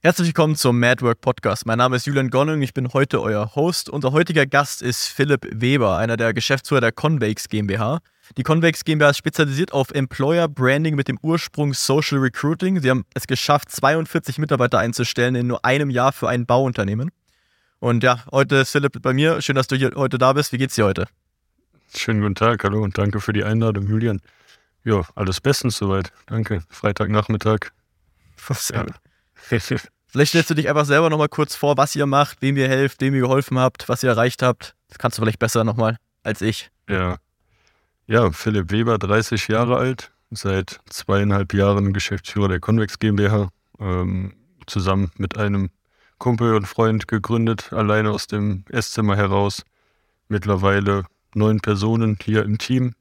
Herzlich willkommen zum Madwork Podcast. Mein Name ist Julian Gonning, ich bin heute euer Host. Unser heutiger Gast ist Philipp Weber, einer der Geschäftsführer der Convex GmbH. Die Convex GmbH ist spezialisiert auf Employer Branding mit dem Ursprung Social Recruiting. Sie haben es geschafft, 42 Mitarbeiter einzustellen in nur einem Jahr für ein Bauunternehmen. Und ja, heute ist Philipp bei mir. Schön, dass du hier heute da bist. Wie geht's dir heute? Schönen guten Tag, hallo und danke für die Einladung, Julian. Ja, alles bestens soweit. Danke. Freitagnachmittag. Sehr gut. Vielleicht stellst du dich einfach selber nochmal kurz vor, was ihr macht, wem ihr helft, wem ihr geholfen habt, was ihr erreicht habt. Das kannst du vielleicht besser nochmal als ich. Ja. Ja, Philipp Weber, 30 Jahre alt, seit zweieinhalb Jahren Geschäftsführer der Convex GmbH, ähm, zusammen mit einem Kumpel und Freund gegründet, alleine aus dem Esszimmer heraus. Mittlerweile neun Personen hier im Team.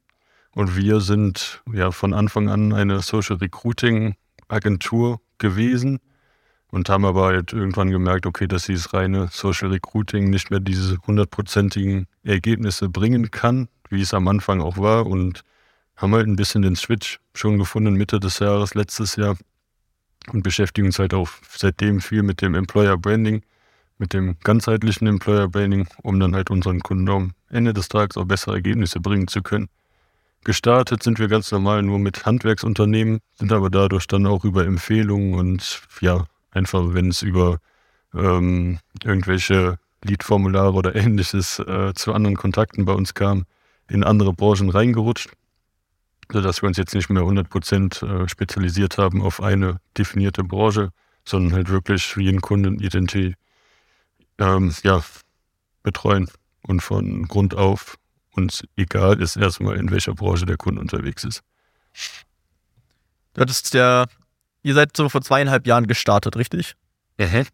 Und wir sind ja von Anfang an eine Social Recruiting Agentur gewesen und haben aber halt irgendwann gemerkt, okay, dass dieses reine Social Recruiting nicht mehr diese hundertprozentigen Ergebnisse bringen kann, wie es am Anfang auch war und haben halt ein bisschen den Switch schon gefunden Mitte des Jahres, letztes Jahr und beschäftigen uns halt auch seitdem viel mit dem Employer Branding, mit dem ganzheitlichen Employer Branding, um dann halt unseren Kunden am Ende des Tages auch bessere Ergebnisse bringen zu können. Gestartet sind wir ganz normal nur mit Handwerksunternehmen, sind aber dadurch dann auch über Empfehlungen und ja, Einfach, wenn es über ähm, irgendwelche Lead-Formulare oder ähnliches äh, zu anderen Kontakten bei uns kam, in andere Branchen reingerutscht, sodass wir uns jetzt nicht mehr 100% äh, spezialisiert haben auf eine definierte Branche, sondern halt wirklich jeden Kunden Identity ähm, ja, betreuen und von Grund auf uns egal ist erstmal, in welcher Branche der Kunde unterwegs ist. Du hattest ja ihr seid so vor zweieinhalb Jahren gestartet, richtig? Mhm.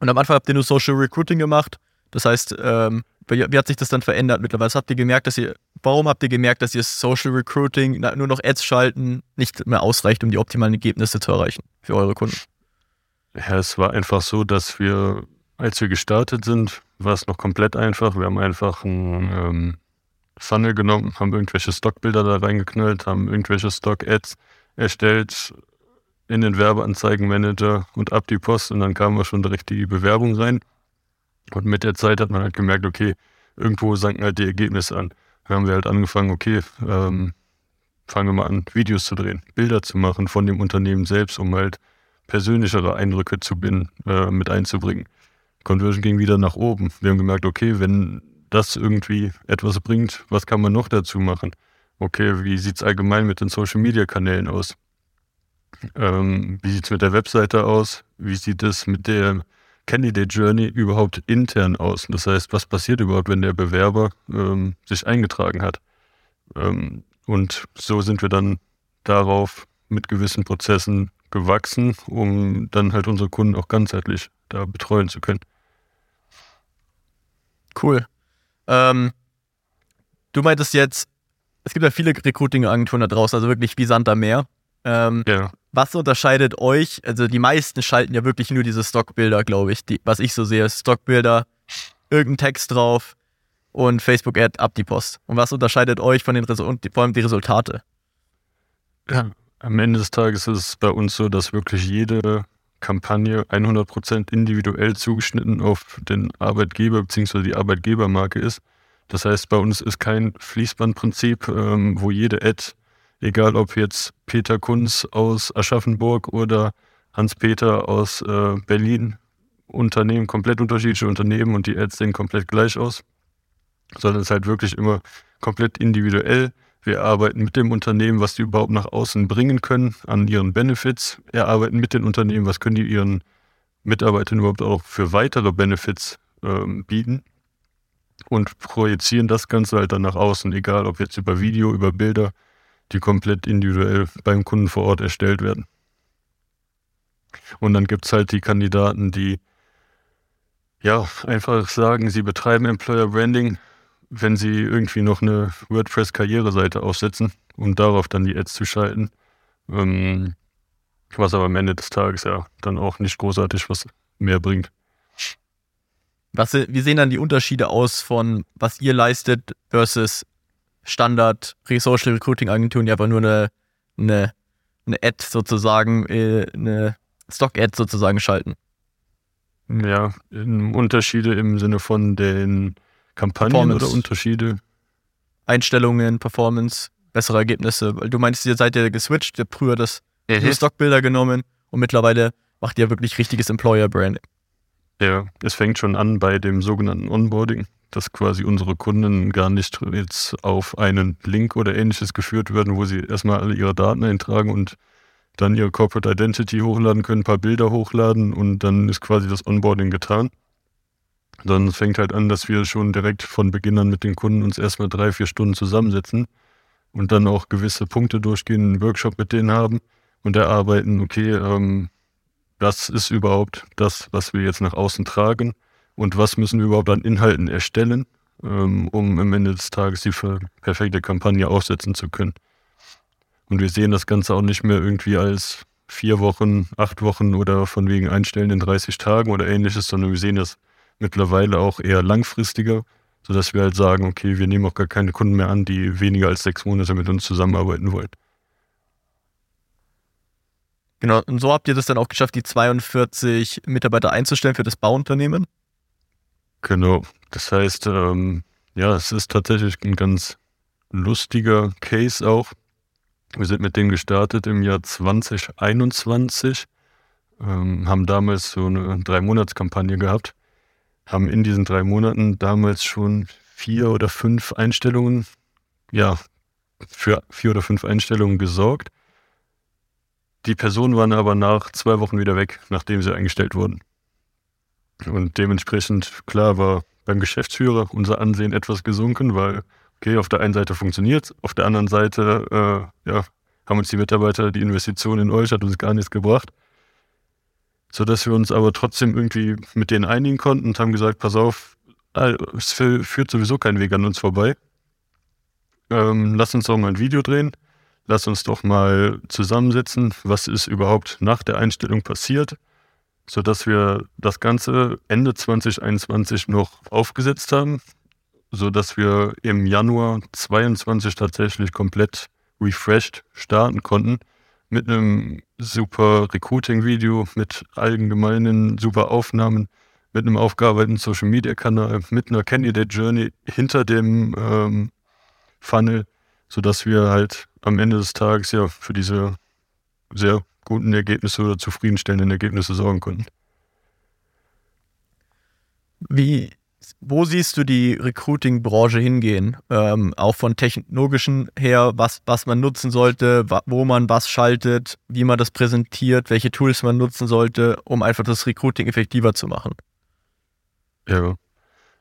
Und am Anfang habt ihr nur Social Recruiting gemacht. Das heißt, ähm, wie, hat sich das dann verändert mittlerweile? Was habt ihr gemerkt, dass ihr, warum habt ihr gemerkt, dass ihr Social Recruiting, nur noch Ads schalten, nicht mehr ausreicht, um die optimalen Ergebnisse zu erreichen für eure Kunden? Ja, es war einfach so, dass wir, als wir gestartet sind, war es noch komplett einfach. Wir haben einfach einen ähm, Funnel genommen, haben irgendwelche Stockbilder da reingeknallt, haben irgendwelche Stock-Ads erstellt, in den Werbeanzeigenmanager und ab die Post und dann kam auch schon direkt die Bewerbung rein. Und mit der Zeit hat man halt gemerkt, okay, irgendwo sanken halt die Ergebnisse an. Dann haben wir halt angefangen, okay, ähm, fangen wir mal an, Videos zu drehen, Bilder zu machen von dem Unternehmen selbst, um halt persönlichere Eindrücke zu binden, äh, mit einzubringen. Conversion ging wieder nach oben. Wir haben gemerkt, okay, wenn das irgendwie etwas bringt, was kann man noch dazu machen? Okay, wie sieht es allgemein mit den Social-Media-Kanälen aus? Ähm, wie sieht es mit der Webseite aus? Wie sieht es mit der Candidate Journey überhaupt intern aus? Das heißt, was passiert überhaupt, wenn der Bewerber ähm, sich eingetragen hat? Ähm, und so sind wir dann darauf mit gewissen Prozessen gewachsen, um dann halt unsere Kunden auch ganzheitlich da betreuen zu können. Cool. Ähm, du meintest jetzt, es gibt ja viele Recruiting-Agenturen da draußen, also wirklich wie Sand am Meer. Ähm, ja. Was unterscheidet euch? Also die meisten schalten ja wirklich nur diese Stockbilder, glaube ich. Die, was ich so sehe, Stockbilder, irgendein Text drauf und Facebook-Ad ab die Post. Und was unterscheidet euch von den Resu und vor allem die Resultate? Ja, am Ende des Tages ist es bei uns so, dass wirklich jede Kampagne 100% individuell zugeschnitten auf den Arbeitgeber bzw. die Arbeitgebermarke ist. Das heißt, bei uns ist kein Fließbandprinzip, ähm, wo jede Ad egal ob jetzt Peter Kunz aus Aschaffenburg oder Hans-Peter aus äh, Berlin, Unternehmen, komplett unterschiedliche Unternehmen und die Ads sehen komplett gleich aus, sondern es ist halt wirklich immer komplett individuell. Wir arbeiten mit dem Unternehmen, was die überhaupt nach außen bringen können, an ihren Benefits. Wir arbeiten mit den Unternehmen, was können die ihren Mitarbeitern überhaupt auch für weitere Benefits ähm, bieten und projizieren das Ganze halt dann nach außen, egal ob jetzt über Video, über Bilder die komplett individuell beim Kunden vor Ort erstellt werden. Und dann gibt es halt die Kandidaten, die ja einfach sagen, sie betreiben Employer Branding, wenn sie irgendwie noch eine WordPress-Karriereseite aufsetzen, um darauf dann die Ads zu schalten. Ähm, was aber am Ende des Tages ja dann auch nicht großartig was mehr bringt. Was, wie sehen dann die Unterschiede aus von was ihr leistet versus Standard Social Recruiting Agenturen, die einfach nur eine, eine, eine Ad sozusagen, äh, eine Stock-Ads sozusagen schalten. Ja, Unterschiede im Sinne von den Kampagnen oder Unterschiede? Einstellungen, Performance, bessere Ergebnisse. Weil du meinst, ihr seid ja geswitcht, ihr habt früher das mhm. Stockbilder genommen und mittlerweile macht ihr wirklich richtiges Employer-Branding. Ja, es fängt schon an bei dem sogenannten Onboarding, dass quasi unsere Kunden gar nicht jetzt auf einen Link oder ähnliches geführt werden, wo sie erstmal alle ihre Daten eintragen und dann ihre Corporate Identity hochladen können, ein paar Bilder hochladen und dann ist quasi das Onboarding getan. Dann fängt halt an, dass wir schon direkt von Beginn an mit den Kunden uns erstmal drei, vier Stunden zusammensetzen und dann auch gewisse Punkte durchgehen, einen Workshop mit denen haben und erarbeiten, okay, ähm, das ist überhaupt das, was wir jetzt nach außen tragen und was müssen wir überhaupt an Inhalten erstellen, ähm, um am Ende des Tages die perfekte Kampagne aufsetzen zu können. Und wir sehen das Ganze auch nicht mehr irgendwie als vier Wochen, acht Wochen oder von wegen Einstellen in 30 Tagen oder ähnliches, sondern wir sehen das mittlerweile auch eher langfristiger, sodass wir halt sagen, okay, wir nehmen auch gar keine Kunden mehr an, die weniger als sechs Monate mit uns zusammenarbeiten wollen. Genau, und so habt ihr das dann auch geschafft, die 42 Mitarbeiter einzustellen für das Bauunternehmen? Genau, das heißt, ähm, ja, es ist tatsächlich ein ganz lustiger Case auch. Wir sind mit denen gestartet im Jahr 2021, ähm, haben damals so eine Drei-Monats-Kampagne gehabt, haben in diesen drei Monaten damals schon vier oder fünf Einstellungen, ja, für vier oder fünf Einstellungen gesorgt. Die Personen waren aber nach zwei Wochen wieder weg, nachdem sie eingestellt wurden. Und dementsprechend, klar, war beim Geschäftsführer unser Ansehen etwas gesunken, weil okay, auf der einen Seite funktioniert es, auf der anderen Seite äh, ja, haben uns die Mitarbeiter, die Investition in euch hat uns gar nichts gebracht. Sodass wir uns aber trotzdem irgendwie mit denen einigen konnten und haben gesagt, pass auf, es führt sowieso kein Weg an uns vorbei. Ähm, lass uns doch mal ein Video drehen. Lass uns doch mal zusammensetzen, was ist überhaupt nach der Einstellung passiert, sodass wir das Ganze Ende 2021 noch aufgesetzt haben, so dass wir im Januar 22 tatsächlich komplett refreshed starten konnten mit einem super Recruiting-Video, mit allgemeinen super Aufnahmen, mit einem aufgearbeiteten Social-Media-Kanal, mit einer Candidate Journey hinter dem ähm, Funnel, sodass wir halt am Ende des Tages ja für diese sehr guten Ergebnisse oder zufriedenstellenden Ergebnisse sorgen konnten. Wie wo siehst du die Recruiting-Branche hingehen? Ähm, auch von technologischen her, was, was man nutzen sollte, wo man was schaltet, wie man das präsentiert, welche Tools man nutzen sollte, um einfach das Recruiting effektiver zu machen. Ja,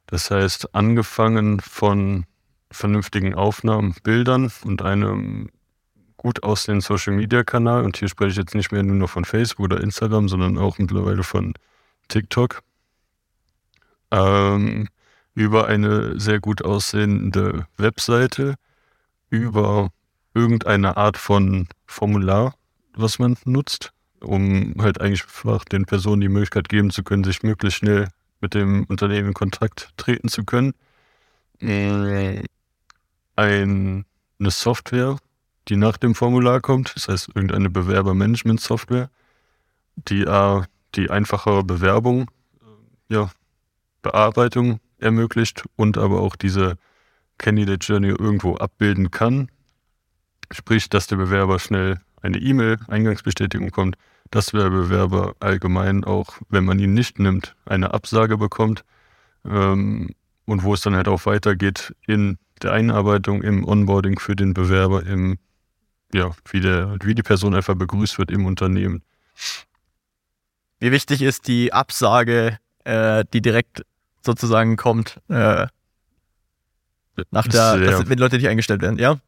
das heißt, angefangen von vernünftigen Aufnahmen, Bildern und einem gut aussehenden Social-Media-Kanal, und hier spreche ich jetzt nicht mehr nur noch von Facebook oder Instagram, sondern auch mittlerweile von TikTok, ähm, über eine sehr gut aussehende Webseite, über irgendeine Art von Formular, was man nutzt, um halt eigentlich einfach den Personen die Möglichkeit geben zu können, sich möglichst schnell mit dem Unternehmen in Kontakt treten zu können. Äh, ein, eine Software, die nach dem Formular kommt, das heißt irgendeine Bewerbermanagement-Software, die äh, die einfachere Bewerbung ja, Bearbeitung ermöglicht und aber auch diese Candidate Journey irgendwo abbilden kann. Sprich, dass der Bewerber schnell eine E-Mail-Eingangsbestätigung kommt, dass der Bewerber allgemein auch, wenn man ihn nicht nimmt, eine Absage bekommt ähm, und wo es dann halt auch weitergeht in der Einarbeitung, im Onboarding für den Bewerber, im, ja, wie, der, wie die Person einfach begrüßt wird im Unternehmen. Wie wichtig ist die Absage, äh, die direkt sozusagen kommt, äh, nach der, ja. dass, wenn Leute nicht eingestellt werden, ja?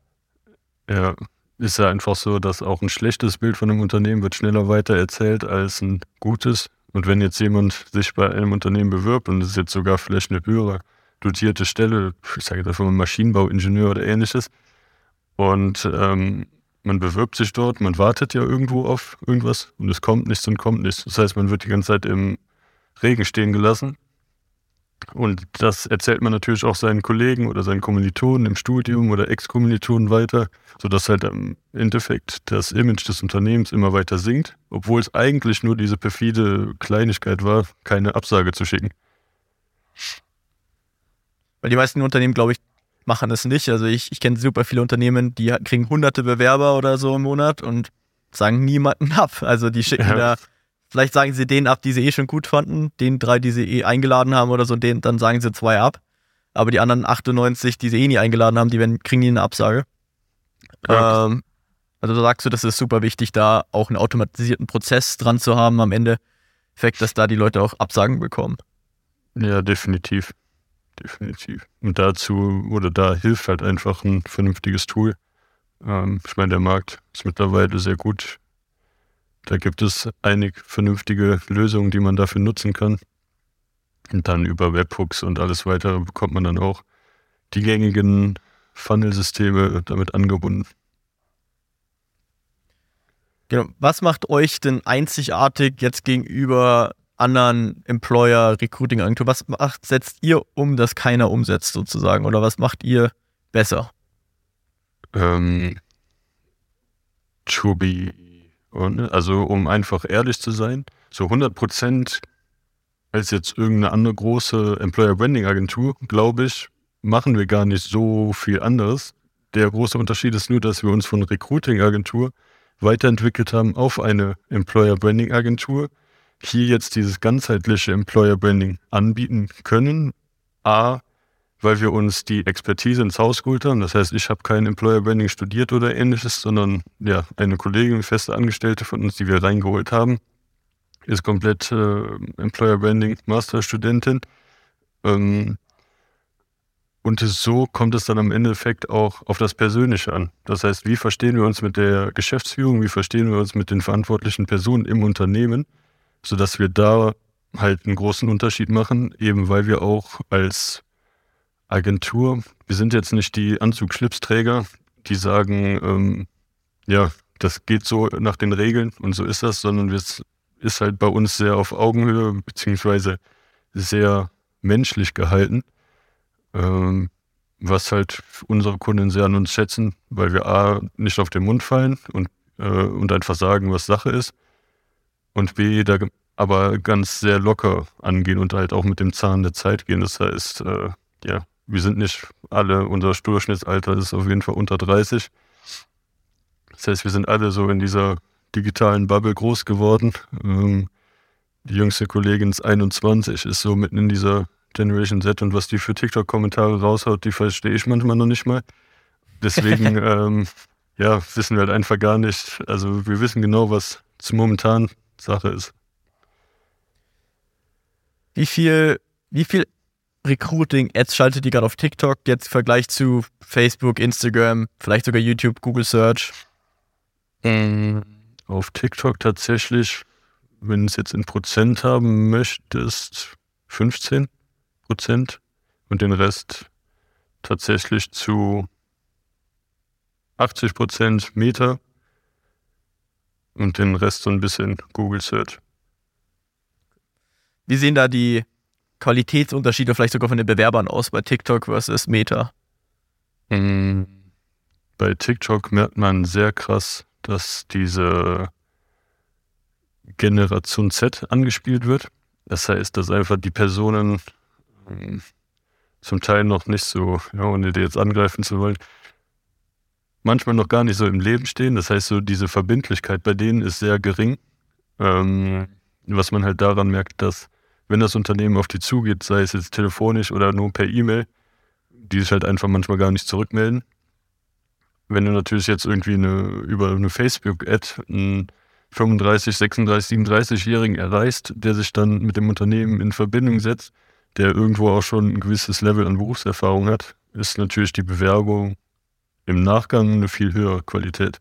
Ja, ist ja einfach so, dass auch ein schlechtes Bild von einem Unternehmen wird schneller weiter erzählt als ein gutes. Und wenn jetzt jemand sich bei einem Unternehmen bewirbt und es ist jetzt sogar vielleicht eine höhere dotierte Stelle, ich sage jetzt einfach mal Maschinenbauingenieur oder ähnliches, und ähm, man bewirbt sich dort, man wartet ja irgendwo auf irgendwas und es kommt nichts und kommt nichts. Das heißt, man wird die ganze Zeit im Regen stehen gelassen Und das erzählt man natürlich auch seinen Kollegen oder seinen Kommilitonen im Studium oder Ex-Kommilitonen weiter, sodass halt im Endeffekt das Image des Unternehmens immer weiter sinkt, obwohl es eigentlich nur diese perfide Kleinigkeit war, keine Absage zu schicken. Weil die meisten Unternehmen, glaube ich, machen es nicht. Also ich, ich kenne super viele Unternehmen, die kriegen hunderte Bewerber oder so im Monat und sagen niemanden ab. Also die schicken ja. da Vielleicht sagen sie den ab, die sie eh schon gut fanden, den drei, die sie eh eingeladen haben oder so, den, dann sagen sie zwei ab. Aber die anderen 98, die sie eh nie eingeladen haben, die werden, kriegen nie eine Absage. Ja. Ähm, also da sagst du, das ist super wichtig, da auch einen automatisierten Prozess dran zu haben am Ende. Effekt, dass da die Leute auch Absagen bekommen. Ja, definitiv. Definitiv. Und dazu, oder da hilft halt einfach ein vernünftiges Tool. Ähm, ich meine, der Markt ist mittlerweile sehr gut da gibt es einige vernünftige Lösungen, die man dafür nutzen kann. Und dann über Webhooks und alles weitere bekommt man dann auch die gängigen Funnel-Systeme damit angebunden. Genau. Was macht euch denn einzigartig jetzt gegenüber anderen Employer, Recruiting-Agenturen? Was macht, setzt ihr um, das keiner umsetzt sozusagen? Oder was macht ihr besser? Ähm, to be also um einfach ehrlich zu sein, so 100 Prozent als jetzt irgendeine andere große Employer Branding Agentur, glaube ich, machen wir gar nicht so viel anderes. Der große Unterschied ist nur, dass wir uns von Recruiting Agentur weiterentwickelt haben auf eine Employer Branding Agentur. Hier jetzt dieses ganzheitliche Employer Branding anbieten können. A, weil wir uns die Expertise ins Haus geholt haben. Das heißt, ich habe kein Employer Branding studiert oder ähnliches, sondern ja, eine Kollegin, feste Angestellte von uns, die wir reingeholt haben, ist komplett äh, Employer Branding Masterstudentin. Ähm, und so kommt es dann am Endeffekt auch auf das Persönliche an. Das heißt, wie verstehen wir uns mit der Geschäftsführung, wie verstehen wir uns mit den verantwortlichen Personen im Unternehmen, sodass wir da halt einen großen Unterschied machen, eben weil wir auch als Agentur, wir sind jetzt nicht die Anzugschlipsträger, die sagen, ähm, ja, das geht so nach den Regeln und so ist das, sondern es ist halt bei uns sehr auf Augenhöhe beziehungsweise sehr menschlich gehalten, ähm, was halt unsere Kunden sehr an uns schätzen, weil wir A, nicht auf den Mund fallen und, äh, und einfach sagen, was Sache ist und B, da aber ganz sehr locker angehen und halt auch mit dem Zahn der Zeit gehen. Das heißt, äh, ja, wir sind nicht alle, unser Durchschnittsalter ist auf jeden Fall unter 30. Das heißt, wir sind alle so in dieser digitalen Bubble groß geworden. Ähm, die jüngste Kollegin ist 21, ist so mitten in dieser Generation Z und was die für TikTok-Kommentare raushaut, die verstehe ich manchmal noch nicht mal. Deswegen, ähm, ja, wissen wir halt einfach gar nicht. Also wir wissen genau, was zu momentan Sache ist. Wie viel, wie viel Recruiting-Ads schaltet ihr gerade auf TikTok jetzt im Vergleich zu Facebook, Instagram, vielleicht sogar YouTube, Google Search? Ähm, auf TikTok tatsächlich, wenn du es jetzt in Prozent haben möchtest, 15 Prozent und den Rest tatsächlich zu 80 Prozent Meta und den Rest so ein bisschen Google Search. Wie sehen da die Qualitätsunterschiede vielleicht sogar von den Bewerbern aus bei TikTok versus Meta? Mm, bei TikTok merkt man sehr krass, dass diese Generation Z angespielt wird. Das heißt, dass einfach die Personen mm, zum Teil noch nicht so, ja, ohne die jetzt angreifen zu wollen, manchmal noch gar nicht so im Leben stehen. Das heißt, so diese Verbindlichkeit bei denen ist sehr gering. Ähm, was man halt daran merkt, dass wenn das Unternehmen auf die zugeht, sei es jetzt telefonisch oder nur per E-Mail, die sich halt einfach manchmal gar nicht zurückmelden. Wenn du natürlich jetzt irgendwie eine, über eine Facebook-Ad einen 35, 36, 37-Jährigen erreichst, der sich dann mit dem Unternehmen in Verbindung setzt, der irgendwo auch schon ein gewisses Level an Berufserfahrung hat, ist natürlich die Bewerbung im Nachgang eine viel höhere Qualität.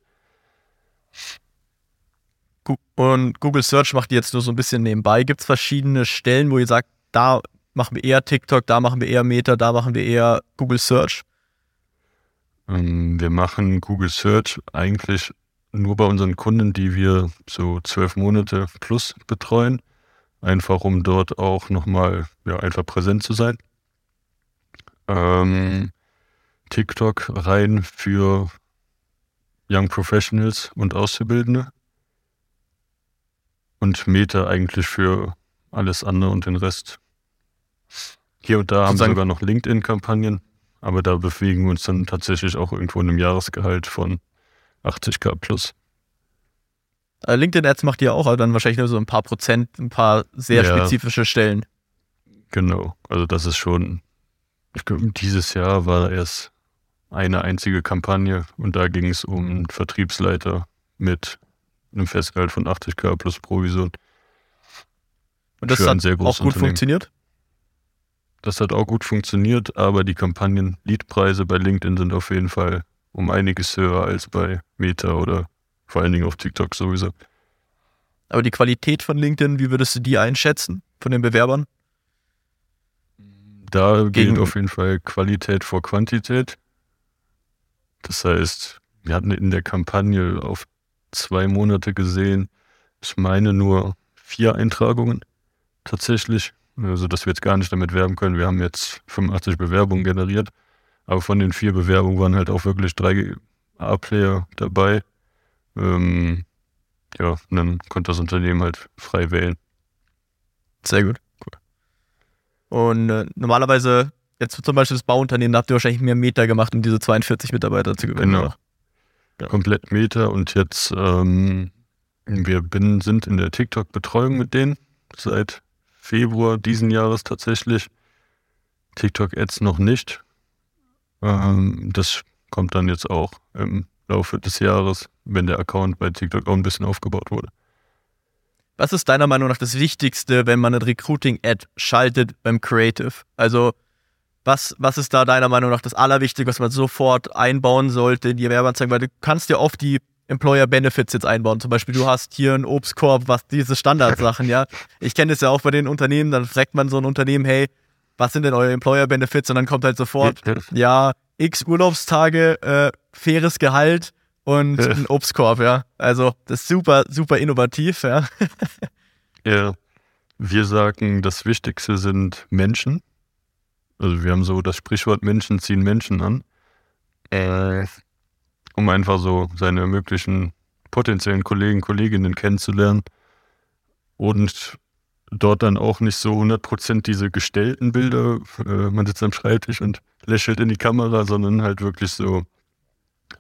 Und Google Search macht jetzt nur so ein bisschen nebenbei. Gibt es verschiedene Stellen, wo ihr sagt, da machen wir eher TikTok, da machen wir eher Meta, da machen wir eher Google Search? Ähm, wir machen Google Search eigentlich nur bei unseren Kunden, die wir so zwölf Monate plus betreuen. einfach um dort auch nochmal ja, einfach präsent zu sein. Ähm, TikTok rein für Young Professionals und Auszubildende. Und Meta eigentlich für alles andere und den Rest. Hier und da haben wir sogar noch LinkedIn-Kampagnen, aber da bewegen wir uns dann tatsächlich auch irgendwo in einem Jahresgehalt von 80k plus. Äh, LinkedIn-Ads macht ihr auch, aber dann wahrscheinlich nur so ein paar Prozent, ein paar sehr ja, spezifische Stellen. Genau, also das ist schon, ich glaube, dieses Jahr war erst eine einzige Kampagne und da ging es um einen Vertriebsleiter mit einem Festgehalt von 80k plus Provision. Und das hat auch gut funktioniert? Das hat auch gut funktioniert, aber die Kampagnen-Leadpreise bei LinkedIn sind auf jeden Fall um einiges höher als bei Meta oder vor allen Dingen auf TikTok sowieso. Aber die Qualität von LinkedIn, wie würdest du die einschätzen von den Bewerbern? Da Gegen gilt auf jeden Fall Qualität vor Quantität. Das heißt, wir hatten in der Kampagne auf zwei Monate gesehen, ich meine nur vier Eintragungen tatsächlich. Also, dass wir jetzt gar nicht damit werben können. Wir haben jetzt 85 Bewerbungen generiert, aber von den vier Bewerbungen waren halt auch wirklich drei A-Player dabei. Ähm, ja, und dann konnte das Unternehmen halt frei wählen. Sehr gut. Cool. Und äh, normalerweise, jetzt zum Beispiel das Bauunternehmen, da habt ihr wahrscheinlich mehr Meter gemacht, um diese 42 Mitarbeiter zu gewinnen. Genau. Ja. Komplett Meter und jetzt, ähm, wir bin, sind in der TikTok-Betreuung mit denen seit Februar diesen Jahres tatsächlich. TikTok-Ads noch nicht. Ähm, das kommt dann jetzt auch im Laufe des Jahres, wenn der Account bei TikTok auch ein bisschen aufgebaut wurde. Was ist deiner Meinung nach das Wichtigste, wenn man eine Recruiting-Ad schaltet beim Creative? Also, was, was ist da deiner Meinung nach das Allerwichtigste, was man sofort einbauen sollte in die Werbeanzeigen? Weil du kannst ja oft die Employer Benefits jetzt einbauen. Zum Beispiel, du hast hier einen Obstkorb, was diese Standardsachen, ja. Ich kenne das ja auch bei den Unternehmen, dann fragt man so ein Unternehmen, hey, was sind denn eure Employer Benefits? Und dann kommt halt sofort, ja, x Urlaubstage, äh, faires Gehalt und ein Obstkorb, ja. Also das ist super, super innovativ, ja. ja. Wir sagen, das Wichtigste sind Menschen. Also wir haben so das Sprichwort Menschen ziehen Menschen an. Äh, um einfach so seine möglichen potenziellen Kollegen, Kolleginnen kennenzulernen. Und dort dann auch nicht so 100% diese gestellten Bilder, äh, man sitzt am Schreibtisch und lächelt in die Kamera, sondern halt wirklich so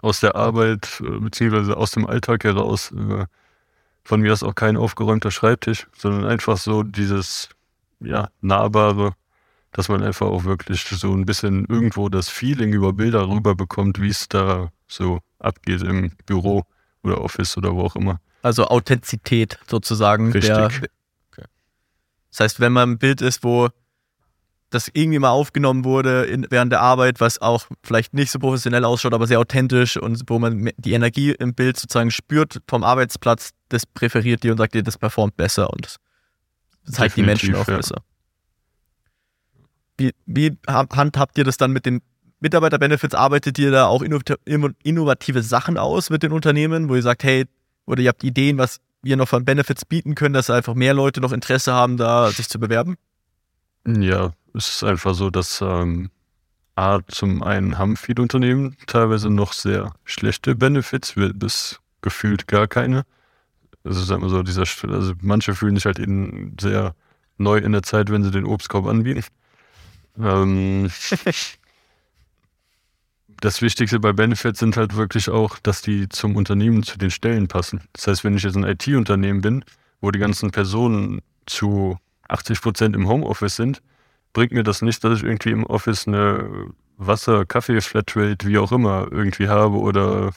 aus der Arbeit äh, beziehungsweise aus dem Alltag heraus. Äh, von mir ist auch kein aufgeräumter Schreibtisch, sondern einfach so dieses ja, nahbare, dass man einfach auch wirklich so ein bisschen irgendwo das Feeling über Bilder rüberbekommt, wie es da so abgeht im Büro oder Office oder wo auch immer. Also Authentizität sozusagen. Richtig. Der, das heißt, wenn man ein Bild ist, wo das irgendwie mal aufgenommen wurde in, während der Arbeit, was auch vielleicht nicht so professionell ausschaut, aber sehr authentisch und wo man die Energie im Bild sozusagen spürt vom Arbeitsplatz, das präferiert die und sagt dir, das performt besser und das zeigt die Menschen auch ja. besser. Wie, wie handhabt ihr das dann mit den Mitarbeiterbenefits? Arbeitet ihr da auch innovative Sachen aus mit den Unternehmen, wo ihr sagt, hey, oder ihr habt Ideen, was wir noch von Benefits bieten können, dass einfach mehr Leute noch Interesse haben, da sich zu bewerben? Ja, es ist einfach so, dass ähm, A, zum einen haben viele Unternehmen teilweise noch sehr schlechte Benefits, bis gefühlt gar keine. Also sagen wir so, dieser, also manche fühlen sich halt eben sehr neu in der Zeit, wenn sie den Obstkorb anbieten. Ähm, das Wichtigste bei Benefits sind halt wirklich auch, dass die zum Unternehmen, zu den Stellen passen. Das heißt, wenn ich jetzt ein IT-Unternehmen bin, wo die ganzen Personen zu 80 Prozent im Homeoffice sind, bringt mir das nicht, dass ich irgendwie im Office eine Wasser-, Kaffee-, Flatrate, wie auch immer, irgendwie habe oder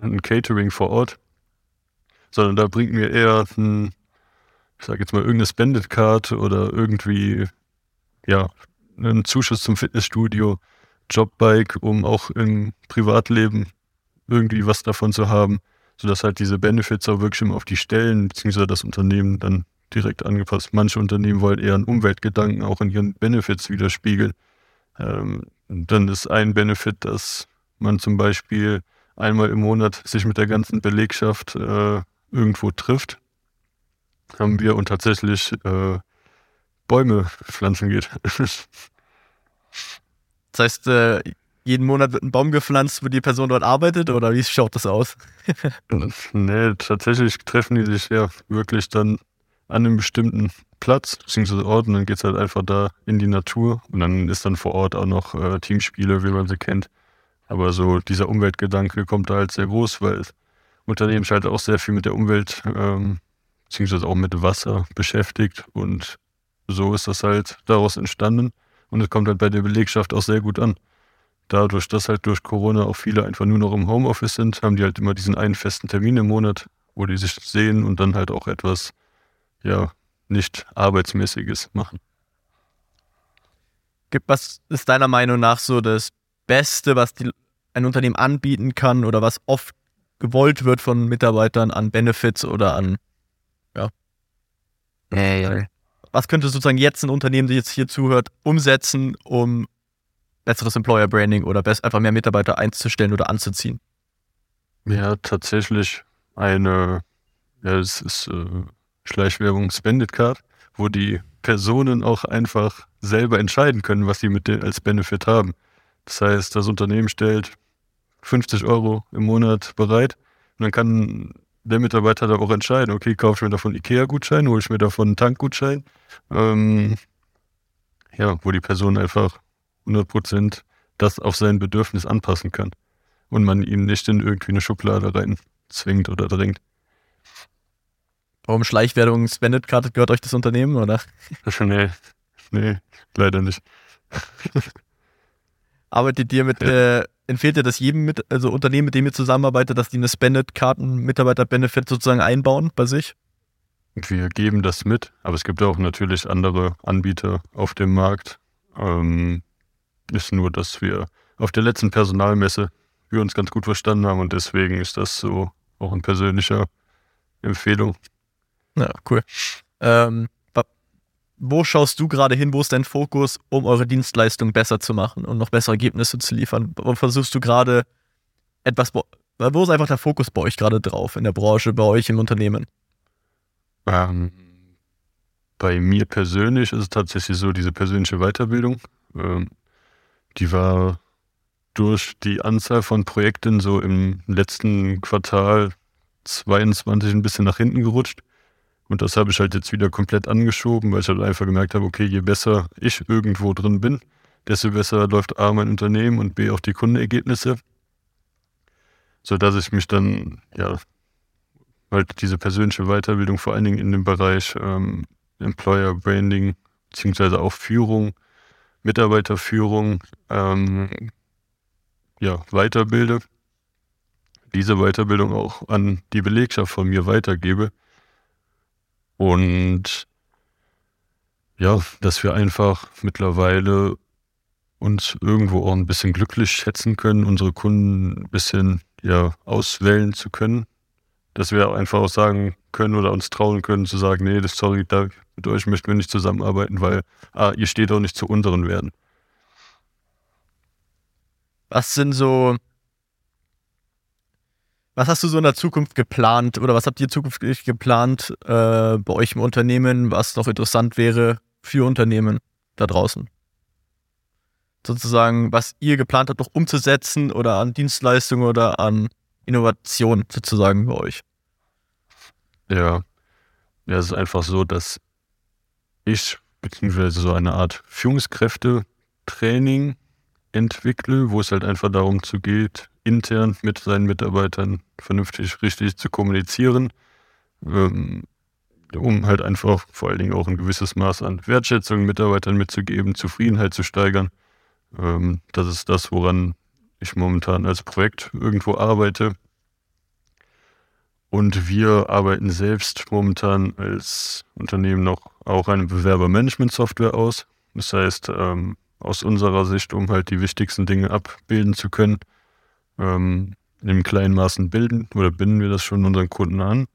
ein Catering vor Ort. Sondern da bringt mir eher ein, ich sag jetzt mal, irgendeine Spended Card oder irgendwie, ja, einen Zuschuss zum Fitnessstudio Jobbike, um auch im Privatleben irgendwie was davon zu haben, sodass halt diese Benefits auch wirklich immer auf die Stellen bzw. das Unternehmen dann direkt angepasst. Manche Unternehmen wollen eher einen Umweltgedanken auch in ihren Benefits widerspiegeln. Ähm, dann ist ein Benefit, dass man zum Beispiel einmal im Monat sich mit der ganzen Belegschaft äh, irgendwo trifft. haben wir und tatsächlich äh, Bäume pflanzen geht. das heißt, äh, jeden Monat wird ein Baum gepflanzt, wo die Person dort arbeitet oder wie schaut das aus? nee, tatsächlich treffen die sich ja wirklich dann an einem bestimmten Platz, beziehungsweise Ort und dann geht es halt einfach da in die Natur und dann ist dann vor Ort auch noch äh, Teamspiele, wie man sie kennt. Aber so dieser Umweltgedanke kommt da halt sehr groß, weil das Unternehmen sich halt auch sehr viel mit der Umwelt, ähm, beziehungsweise auch mit Wasser beschäftigt und so ist das halt daraus entstanden und es kommt halt bei der Belegschaft auch sehr gut an dadurch, dass halt durch Corona auch viele einfach nur noch im Homeoffice sind, haben die halt immer diesen einen festen Termin im Monat, wo die sich sehen und dann halt auch etwas, ja, nicht arbeitsmäßiges machen. Was ist deiner Meinung nach so das Beste, was die, ein Unternehmen anbieten kann oder was oft gewollt wird von Mitarbeitern an Benefits oder an, ja. Ja, ja. Was könnte sozusagen jetzt ein Unternehmen, das jetzt hier zuhört, umsetzen, um besseres Employer Branding oder einfach mehr Mitarbeiter einzustellen oder anzuziehen? Ja, tatsächlich eine, ja, es ist äh, Schleichwerbung Spendit Card, wo die Personen auch einfach selber entscheiden können, was sie mit den als Benefit haben. Das heißt, das Unternehmen stellt 50 Euro im Monat bereit und dann kann der Mitarbeiter da auch entscheiden, okay, kaufe ich mir davon Ikea-Gutschein, hole ich mir davon einen Tankgutschein. Ähm, ja, wo die Person einfach 100% das auf sein Bedürfnis anpassen kann und man ihn nicht in irgendwie eine Schublade rein zwingt oder drängt. Warum Schleichwerbung spendet gerade gehört euch das Unternehmen, oder? nee, nee, leider nicht. Arbeitet ihr mit, ja. äh, empfehlt ihr das jedem mit, also Unternehmen, mit dem ihr zusammenarbeitet, dass die eine Spendet-Karten, Mitarbeiter-Benefit sozusagen einbauen bei sich? Wir geben das mit, aber es gibt auch natürlich andere Anbieter auf dem Markt. Ähm, ist nur, dass wir auf der letzten Personalmesse wir uns ganz gut verstanden haben und deswegen ist das so auch eine persönliche Empfehlung. Ja, cool. Ähm, wo schaust du gerade hin? Wo ist dein Fokus, um eure Dienstleistung besser zu machen und noch bessere Ergebnisse zu liefern? Wo versuchst du gerade etwas, wo ist einfach der Fokus bei euch gerade drauf, in der Branche, bei euch im Unternehmen? Ähm, bei mir persönlich ist es tatsächlich so, diese persönliche Weiterbildung. Ähm, die war durch die Anzahl von Projekten so im letzten Quartal 22 ein bisschen nach hinten gerutscht. Und das habe ich halt jetzt wieder komplett angeschoben, weil ich halt einfach gemerkt habe, okay, je besser ich irgendwo drin bin, desto besser läuft A mein Unternehmen und B auch die Kundenergebnisse. Sodass ich mich dann, ja, halt diese persönliche Weiterbildung vor allen Dingen in dem Bereich ähm, Employer Branding beziehungsweise auch Führung Mitarbeiterführung ähm, ja, weiterbilde, diese Weiterbildung auch an die Belegschaft von mir weitergebe und ja, dass wir einfach mittlerweile uns irgendwo auch ein bisschen glücklich schätzen können, unsere Kunden ein bisschen ja, auswählen zu können. Dass wir einfach auch sagen können oder uns trauen können zu sagen, nee, das sorry, da mit euch möchten wir nicht zusammenarbeiten, weil ah, ihr steht auch nicht zu unseren Werten. Was sind so, was hast du so in der Zukunft geplant oder was habt ihr zukünftig geplant äh, bei euch im Unternehmen, was noch interessant wäre für Unternehmen da draußen? Sozusagen, was ihr geplant habt, noch umzusetzen oder an Dienstleistungen oder an Innovation sozusagen bei euch? Ja, ja, es ist einfach so, dass ich beziehungsweise so eine Art Führungskräftetraining entwickle, wo es halt einfach darum zu geht, intern mit seinen Mitarbeitern vernünftig, richtig zu kommunizieren, ähm, um halt einfach vor allen Dingen auch ein gewisses Maß an Wertschätzung Mitarbeitern mitzugeben, Zufriedenheit zu steigern. Ähm, das ist das, woran ich momentan als Projekt irgendwo arbeite. Und wir arbeiten selbst momentan als Unternehmen noch auch eine Bewerbermanagement-Software aus. Das heißt, ähm, aus unserer Sicht, um halt die wichtigsten Dinge abbilden zu können, ähm, in kleinen Maßen bilden oder binden wir das schon unseren Kunden an,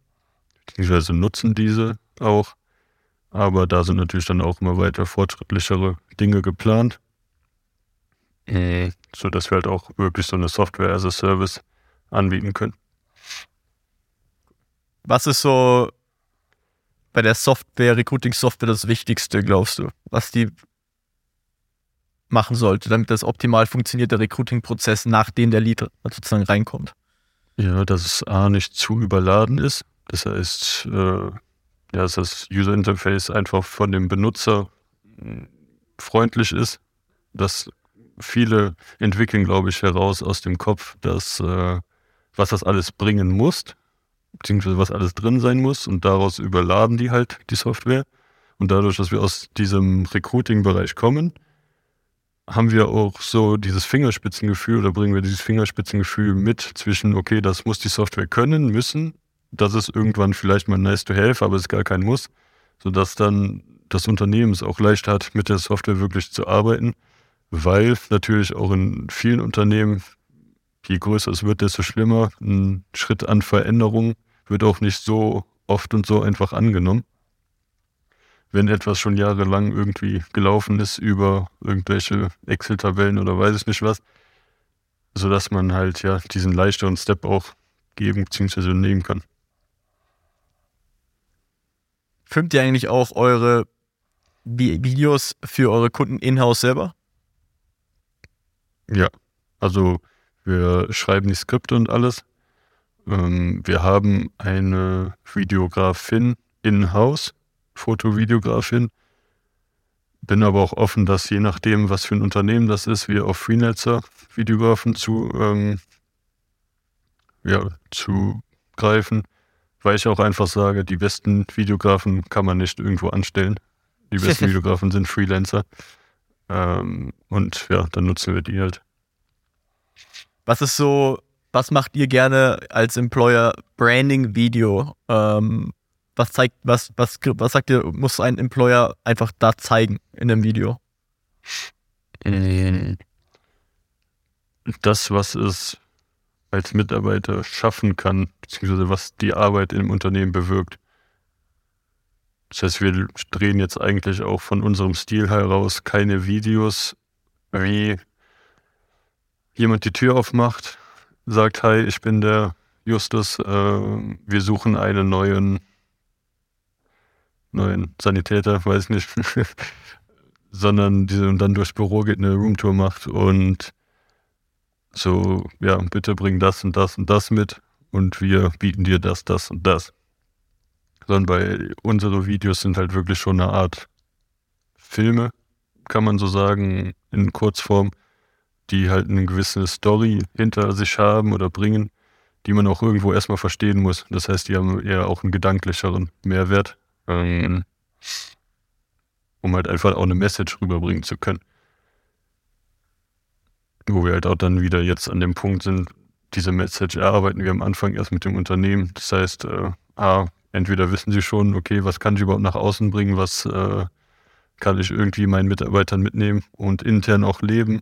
beziehungsweise nutzen diese auch. Aber da sind natürlich dann auch immer weiter fortschrittlichere Dinge geplant, äh. sodass wir halt auch wirklich so eine Software as a Service anbieten können. Was ist so, bei der Software, Recruiting-Software das Wichtigste, glaubst du, was die machen sollte, damit das optimal funktioniert, der Recruiting-Prozess, nachdem der Lead sozusagen reinkommt? Ja, dass es A nicht zu überladen ist. Das heißt, äh, ja, dass das User Interface einfach von dem Benutzer hm, freundlich ist. Dass viele entwickeln, glaube ich, heraus aus dem Kopf, dass äh, was das alles bringen muss, beziehungsweise was alles drin sein muss und daraus überladen die halt die Software. Und dadurch, dass wir aus diesem Recruiting-Bereich kommen, haben wir auch so dieses Fingerspitzengefühl oder bringen wir dieses Fingerspitzengefühl mit zwischen, okay, das muss die Software können, müssen, das ist irgendwann vielleicht mal nice to have, aber es ist gar kein Muss, sodass dann das Unternehmen es auch leicht hat, mit der Software wirklich zu arbeiten, weil natürlich auch in vielen Unternehmen, je größer es wird, desto schlimmer, ein Schritt an Veränderung wird auch nicht so oft und so einfach angenommen wenn etwas schon jahrelang irgendwie gelaufen ist über irgendwelche Excel-Tabellen oder weiß ich nicht was, sodass man halt ja diesen leichteren Step auch geben bzw. nehmen kann. Filmt ihr eigentlich auch eure Videos für eure Kunden in-house selber? Ja, also wir schreiben die Skripte und alles. Ähm, wir haben eine Videografin in-house, Foto-Videografin. Bin aber auch offen, dass je nachdem, was für ein Unternehmen das ist, wir auf Freelancer-Videografen zu, ähm, ja, zugreifen. Weil ich auch einfach sage, die besten Videografen kann man nicht irgendwo anstellen. Die besten Videografen sind Freelancer. Ähm, und ja, dann nutzen wir die halt. Was ist so, was macht ihr gerne als Employer Branding Video? Ähm, was zeigt, was, was, was sagt ihr, muss ein Employer einfach da zeigen in dem Video? Das, was es als Mitarbeiter schaffen kann, beziehungsweise was die Arbeit im Unternehmen bewirkt. Das heißt, wir drehen jetzt eigentlich auch von unserem Stil heraus keine Videos, wie jemand die Tür aufmacht, sagt, hi, ich bin der Justus, äh, wir suchen einen neuen neuen Sanitäter, weiß nicht, sondern die dann durchs Büro geht, eine Roomtour macht und so, ja, bitte bring das und das und das mit und wir bieten dir das, das und das. Sondern bei unsere Videos sind halt wirklich schon eine Art Filme, kann man so sagen, in Kurzform, die halt eine gewisse Story hinter sich haben oder bringen, die man auch irgendwo erstmal verstehen muss. Das heißt, die haben eher auch einen gedanklicheren Mehrwert ähm, um halt einfach auch eine Message rüberbringen zu können. Wo wir halt auch dann wieder jetzt an dem Punkt sind, diese Message erarbeiten wir am Anfang erst mit dem Unternehmen. Das heißt, äh, A, entweder wissen sie schon, okay, was kann ich überhaupt nach außen bringen, was äh, kann ich irgendwie meinen Mitarbeitern mitnehmen und intern auch leben.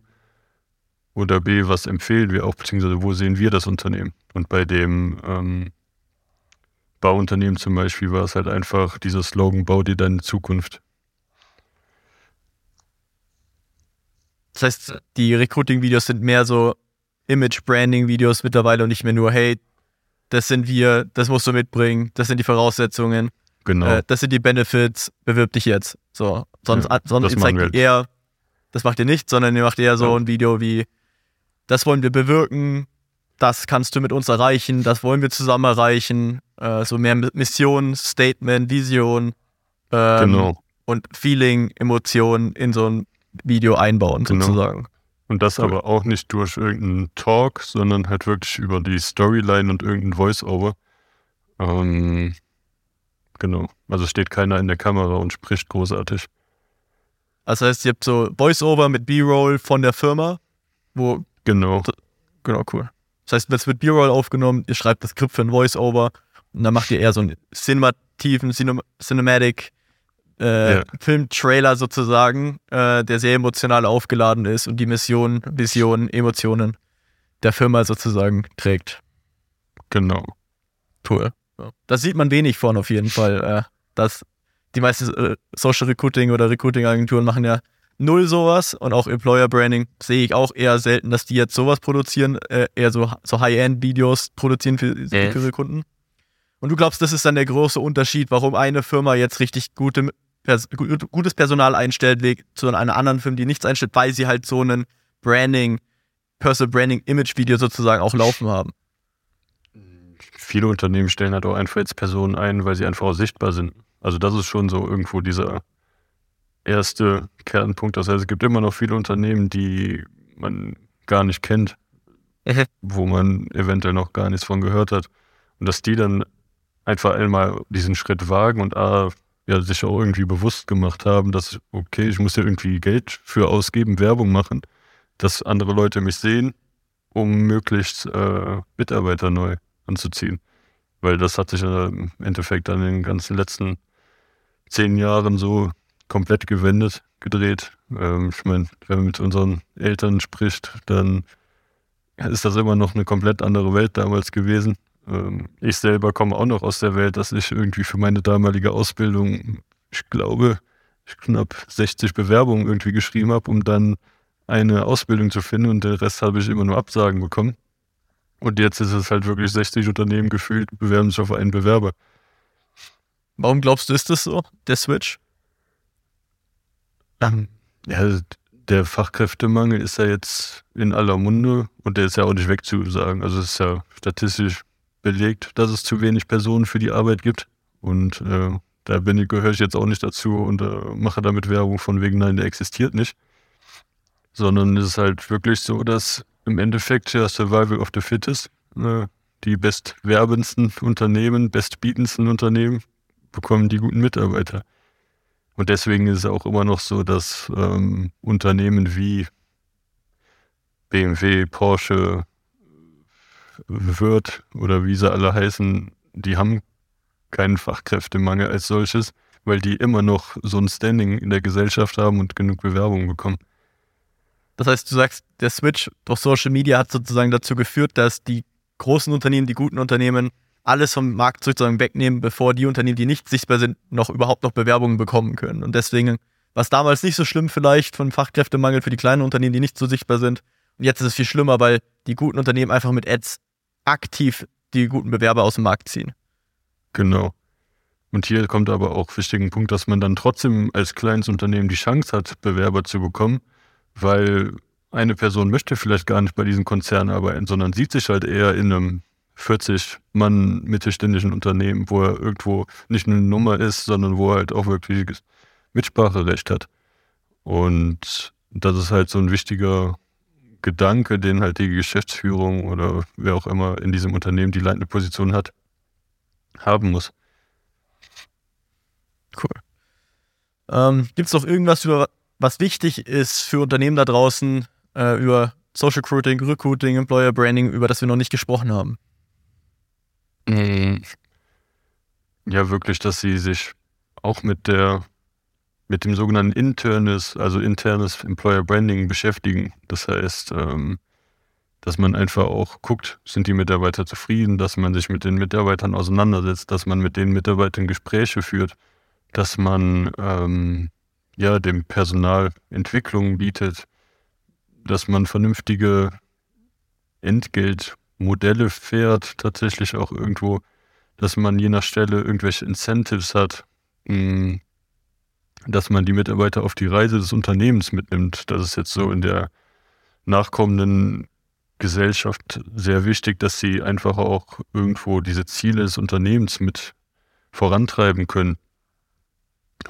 Oder B, was empfehlen wir auch, beziehungsweise wo sehen wir das Unternehmen? Und bei dem ähm, Bauunternehmen zum Beispiel war es halt einfach dieser Slogan, bau dir deine Zukunft. Das heißt, die Recruiting-Videos sind mehr so Image-Branding-Videos mittlerweile und nicht mehr nur, hey, das sind wir, das musst du mitbringen, das sind die Voraussetzungen, genau. Äh, das sind die Benefits, bewirb dich jetzt. So, sonst, ja, sonst zeigt ihr halt. eher, das macht ihr nicht, sondern ihr macht eher so ja. ein Video wie, das wollen wir bewirken, das kannst du mit uns erreichen, das wollen wir zusammen erreichen. Äh, so mehr Mission, Statement, Vision ähm, genau. und Feeling, Emotionen in so ein Video einbauen, genau. sozusagen. Und das cool. aber auch nicht durch irgendeinen Talk, sondern halt wirklich über die Storyline und irgendein Voice-Over. Ähm, genau. Also steht keiner in der Kamera und spricht großartig. Das heißt, ihr habt so Voice-Over mit B-Roll von der Firma, wo. Genau. Genau, cool. Das heißt, es wird B-Roll aufgenommen, ihr schreibt das Skript für ein Voice-Over und dann macht ihr eher so einen cinemativen, Cinematic äh, ja. Film-Trailer sozusagen, äh, der sehr emotional aufgeladen ist und die Mission, Visionen, Emotionen der Firma sozusagen trägt. Genau. Cool. Das sieht man wenig von auf jeden Fall. Äh, dass die meisten äh, Social Recruiting oder Recruiting-Agenturen machen ja null sowas und auch Employer Branding sehe ich auch eher selten, dass die jetzt sowas produzieren, äh, eher so, so High-End-Videos produzieren für, für ihre Kunden. Und du glaubst, das ist dann der große Unterschied, warum eine Firma jetzt richtig gute, pers gutes Personal einstellt, zu einer anderen Firma, die nichts einstellt, weil sie halt so einen Branding, Personal Branding Image Video sozusagen auch laufen haben. Viele Unternehmen stellen halt auch einfach jetzt Personen ein, weil sie einfach auch sichtbar sind. Also das ist schon so irgendwo dieser erste Kernpunkt. Das heißt, es gibt immer noch viele Unternehmen, die man gar nicht kennt, mhm. wo man eventuell noch gar nichts von gehört hat. Und dass die dann einfach einmal diesen Schritt wagen und A, ja, sich auch irgendwie bewusst gemacht haben, dass, okay, ich muss ja irgendwie Geld für ausgeben, Werbung machen, dass andere Leute mich sehen, um möglichst äh, Mitarbeiter neu anzuziehen. Weil das hat sich äh, im Endeffekt dann in den ganzen letzten zehn Jahren so komplett gewendet, gedreht. Ähm, ich meine, wenn man mit unseren Eltern spricht, dann ist das immer noch eine komplett andere Welt damals gewesen. Ähm, ich selber komme auch noch aus der Welt, dass ich irgendwie für meine damalige Ausbildung, ich glaube, ich knapp 60 Bewerbungen irgendwie geschrieben habe, um dann eine Ausbildung zu finden und den Rest habe ich immer nur Absagen bekommen. Und jetzt ist es halt wirklich 60 Unternehmen gefühlt, bewerben sich auf einen Bewerber. Warum glaubst du, ist das so, der Switch? Ja, der Fachkräftemangel ist ja jetzt in aller Munde und der ist ja auch nicht wegzusagen. Also es ist ja statistisch belegt, dass es zu wenig Personen für die Arbeit gibt. Und äh, da bin ich, gehöre ich jetzt auch nicht dazu und äh, mache damit Werbung von wegen, nein, der existiert nicht. Sondern es ist halt wirklich so, dass im Endeffekt ja Survival of the Fittest, äh, die bestwerbendsten Unternehmen, bestbietendsten Unternehmen bekommen die guten Mitarbeiter. Und deswegen ist es auch immer noch so, dass ähm, Unternehmen wie BMW, Porsche, wird oder wie sie alle heißen, die haben keinen Fachkräftemangel als solches, weil die immer noch so ein Standing in der Gesellschaft haben und genug Bewerbungen bekommen. Das heißt, du sagst, der Switch durch Social Media hat sozusagen dazu geführt, dass die großen Unternehmen, die guten Unternehmen alles vom Markt sozusagen wegnehmen, bevor die Unternehmen, die nicht sichtbar sind, noch überhaupt noch Bewerbungen bekommen können. Und deswegen war es damals nicht so schlimm vielleicht von Fachkräftemangel für die kleinen Unternehmen, die nicht so sichtbar sind. Und jetzt ist es viel schlimmer, weil die guten Unternehmen einfach mit Ads aktiv die guten Bewerber aus dem Markt ziehen. Genau. Und hier kommt aber auch wichtigen Punkt, dass man dann trotzdem als kleines Unternehmen die Chance hat, Bewerber zu bekommen, weil eine Person möchte vielleicht gar nicht bei diesem Konzern arbeiten, sondern sieht sich halt eher in einem 40 Mann mittelständischen Unternehmen, wo er irgendwo nicht eine Nummer ist, sondern wo er halt auch wirklich Mitspracherecht hat. Und das ist halt so ein wichtiger Gedanke, den halt die Geschäftsführung oder wer auch immer in diesem Unternehmen die leitende Position hat, haben muss. Cool. Ähm, Gibt es noch irgendwas, über, was wichtig ist für Unternehmen da draußen, äh, über Social Recruiting, Recruiting, Employer Branding, über das wir noch nicht gesprochen haben? Mm. Ja, wirklich, dass sie sich auch mit der mit dem sogenannten internes, also internes Employer Branding beschäftigen. Das heißt, ähm, dass man einfach auch guckt, sind die Mitarbeiter zufrieden, dass man sich mit den Mitarbeitern auseinandersetzt, dass man mit den Mitarbeitern Gespräche führt, dass man ähm, ja dem Personal Entwicklung bietet, dass man vernünftige Entgeltmodelle fährt, tatsächlich auch irgendwo, dass man je nach Stelle irgendwelche Incentives hat, mh, mm, dass man die Mitarbeiter auf die Reise des Unternehmens mitnimmt. Das ist jetzt so in der nachkommenden Gesellschaft sehr wichtig, dass sie einfach auch irgendwo diese Ziele des Unternehmens mit vorantreiben können.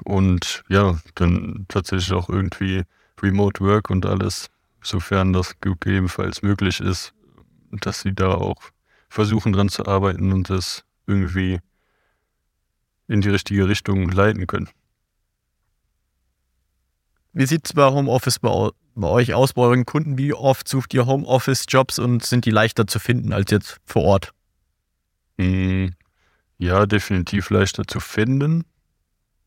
Und ja, dann tatsächlich auch irgendwie Remote Work und alles, sofern das gegebenenfalls möglich ist, dass sie da auch versuchen dran zu arbeiten und das irgendwie in die richtige Richtung leiten können. Wie sieht es bei Homeoffice bei, bei, euch aus, bei euren Kunden? Wie oft sucht ihr Homeoffice-Jobs und sind die leichter zu finden als jetzt vor Ort? Hm, ja, definitiv leichter zu finden.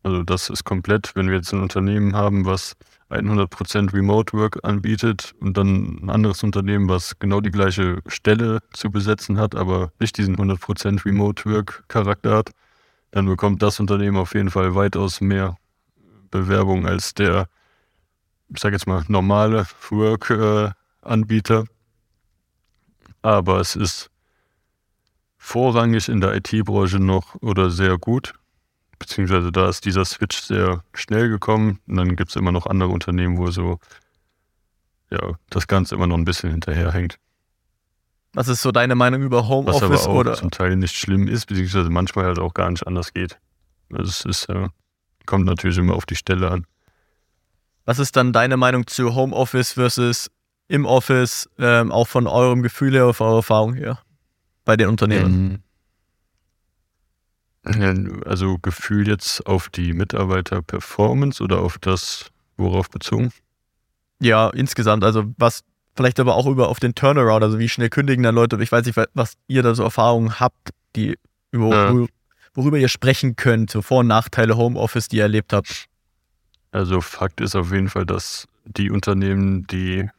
Also das ist komplett, wenn wir jetzt ein Unternehmen haben, was 100% Remote Work anbietet und dann ein anderes Unternehmen, was genau die gleiche Stelle zu besetzen hat, aber nicht diesen 100% Remote Work Charakter hat, dann bekommt das Unternehmen auf jeden Fall weitaus mehr Bewerbung als der ich sage jetzt mal, normale Work-Anbieter. Aber es ist vorrangig in der IT-Branche noch oder sehr gut. Beziehungsweise da ist dieser Switch sehr schnell gekommen. Und dann gibt es immer noch andere Unternehmen, wo so ja, das Ganze immer noch ein bisschen hinterherhängt. Was ist so deine Meinung über Homeoffice? Was aber auch oder? zum Teil nicht schlimm ist, beziehungsweise manchmal halt auch gar nicht anders geht. Also es ist, äh, kommt natürlich immer auf die Stelle an. Was ist dann deine Meinung zu Homeoffice versus im Office, ähm, auch von eurem Gefühl her, auf eure Erfahrung her bei den Unternehmen? Also Gefühl jetzt auf die Mitarbeiter-Performance oder auf das, worauf bezogen? Ja, insgesamt. Also was vielleicht aber auch über auf den Turnaround, also wie schnell kündigen dann Leute. Ich weiß nicht, was ihr da so Erfahrungen habt, die über, Ja. worüber ihr sprechen könnt, so Vor- und Nachteile Homeoffice, die ihr erlebt habt. Also Fakt ist auf jeden Fall, dass die Unternehmen, die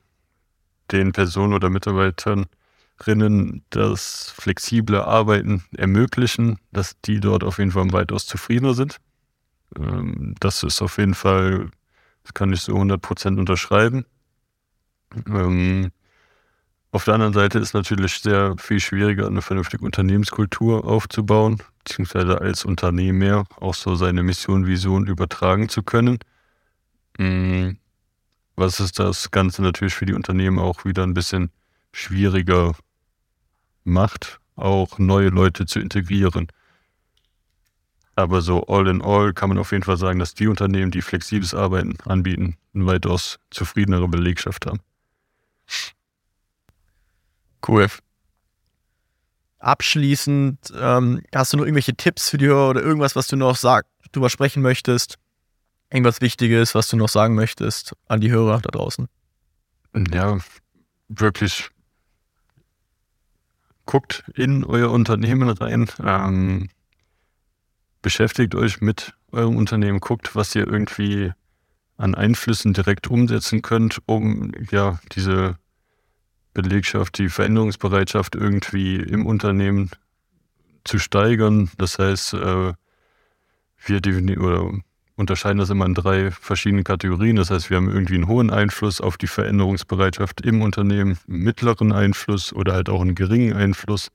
den Personen oder Mitarbeiterinnen das flexible Arbeiten ermöglichen, dass die dort auf jeden Fall weitaus zufriedener sind. Ähm, Das ist auf jeden Fall, das kann ich so 100% unterschreiben. Ähm, Auf der anderen Seite ist natürlich sehr viel schwieriger, eine vernünftige Unternehmenskultur aufzubauen, beziehungsweise als Unternehmer auch so seine Mission, Vision übertragen zu können. Mm, Was ist das Ganze natürlich für die Unternehmen auch wieder ein bisschen schwieriger macht, auch neue Leute zu integrieren. Aber so all in all kann man auf jeden Fall sagen, dass die Unternehmen, die flexibles Arbeiten anbieten, eine weitaus zufriedenere Belegschaft haben. Cool. Abschließend, ähm, hast du noch irgendwelche Tipps für die Hörer oder irgendwas, was du noch sag, drüber sprechen möchtest? Irgendwas Wichtiges, was du noch sagen möchtest an die Hörer da draußen? Ja, wirklich guckt in euer Unternehmen rein, ähm, beschäftigt euch mit eurem Unternehmen, guckt, was ihr irgendwie an Einflüssen direkt umsetzen könnt, um ja diese Belegschaft, die Veränderungsbereitschaft irgendwie im Unternehmen zu steigern. Das heißt, äh, wir defini- oder unterscheiden das immer in drei verschiedene Kategorien. Das heißt, wir haben irgendwie einen hohen Einfluss auf die Veränderungsbereitschaft im Unternehmen, einen mittleren Einfluss oder halt auch einen geringen Einfluss.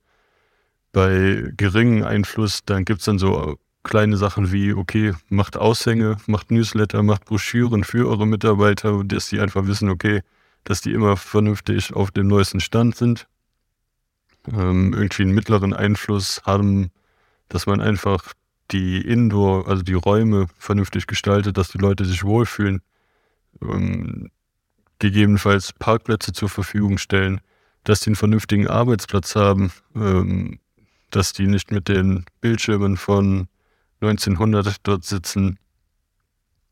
Bei geringen Einfluss, dann gibt es dann so kleine Sachen wie, okay, macht Aushänge, macht Newsletter, macht Broschüren für eure Mitarbeiter, dass die einfach wissen, okay, dass die immer vernünftig auf dem neuesten Stand sind. Ähm, irgendwie einen mittleren Einfluss haben, dass man einfach die Indoor, also die Räume vernünftig gestaltet, dass die Leute sich wohlfühlen. Ähm, gegebenenfalls Parkplätze zur Verfügung stellen, dass die einen vernünftigen Arbeitsplatz haben, ähm, dass die nicht mit den Bildschirmen von 1900 dort sitzen.